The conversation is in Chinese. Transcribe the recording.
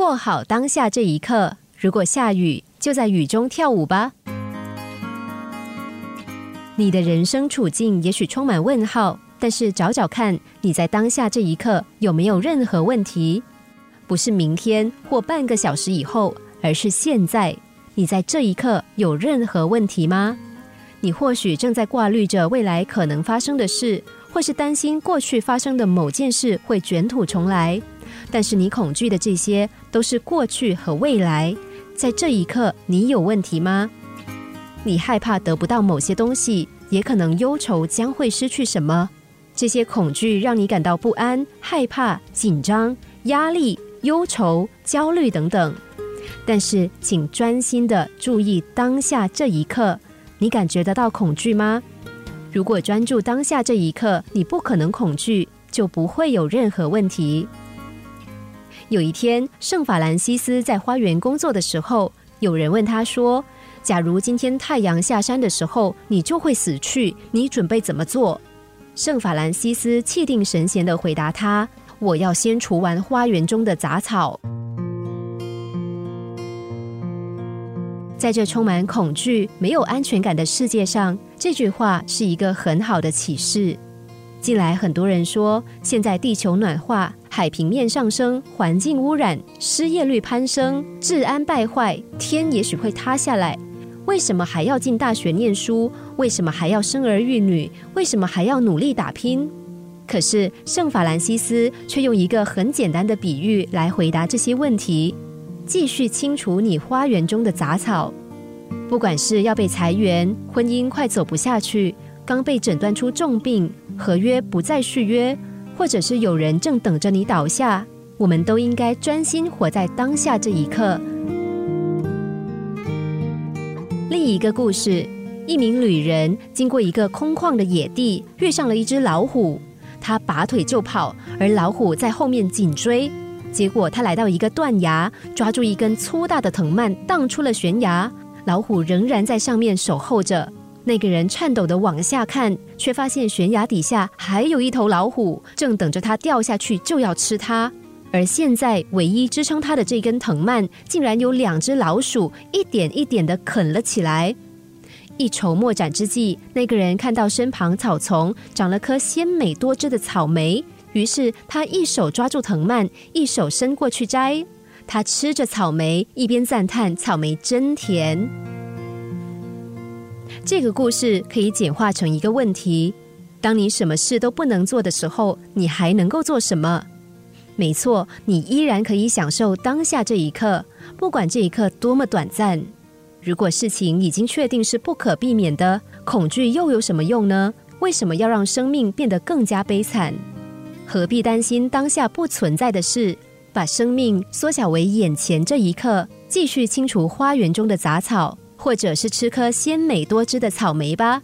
过好当下这一刻。如果下雨，就在雨中跳舞吧。你的人生处境也许充满问号，但是找找看，你在当下这一刻有没有任何问题？不是明天或半个小时以后，而是现在。你在这一刻有任何问题吗？你或许正在挂虑着未来可能发生的事，或是担心过去发生的某件事会卷土重来。但是你恐惧的这些都是过去和未来。在这一刻，你有问题吗？你害怕得不到某些东西，也可能忧愁将会失去什么。这些恐惧让你感到不安、害怕、紧张、压力、忧愁、焦虑等等。但是，请专心的注意当下这一刻。你感觉得到恐惧吗？如果专注当下这一刻，你不可能恐惧，就不会有任何问题。有一天，圣法兰西斯在花园工作的时候，有人问他说：“假如今天太阳下山的时候，你就会死去，你准备怎么做？”圣法兰西斯气定神闲的回答他：“我要先除完花园中的杂草。”在这充满恐惧、没有安全感的世界上，这句话是一个很好的启示。近来很多人说，现在地球暖化。海平面上升，环境污染，失业率攀升，治安败坏，天也许会塌下来。为什么还要进大学念书？为什么还要生儿育女？为什么还要努力打拼？可是圣法兰西斯却用一个很简单的比喻来回答这些问题：继续清除你花园中的杂草。不管是要被裁员，婚姻快走不下去，刚被诊断出重病，合约不再续约。或者是有人正等着你倒下，我们都应该专心活在当下这一刻。另一个故事，一名旅人经过一个空旷的野地，遇上了一只老虎，他拔腿就跑，而老虎在后面紧追。结果他来到一个断崖，抓住一根粗大的藤蔓，荡出了悬崖。老虎仍然在上面守候着。那个人颤抖的往下看，却发现悬崖底下还有一头老虎，正等着他掉下去就要吃他。而现在，唯一支撑他的这根藤蔓，竟然有两只老鼠一点一点的啃了起来。一筹莫展之际，那个人看到身旁草丛长了颗鲜美多汁的草莓，于是他一手抓住藤蔓，一手伸过去摘。他吃着草莓，一边赞叹草莓真甜。这个故事可以简化成一个问题：当你什么事都不能做的时候，你还能够做什么？没错，你依然可以享受当下这一刻，不管这一刻多么短暂。如果事情已经确定是不可避免的，恐惧又有什么用呢？为什么要让生命变得更加悲惨？何必担心当下不存在的事？把生命缩小为眼前这一刻，继续清除花园中的杂草。或者是吃颗鲜美多汁的草莓吧。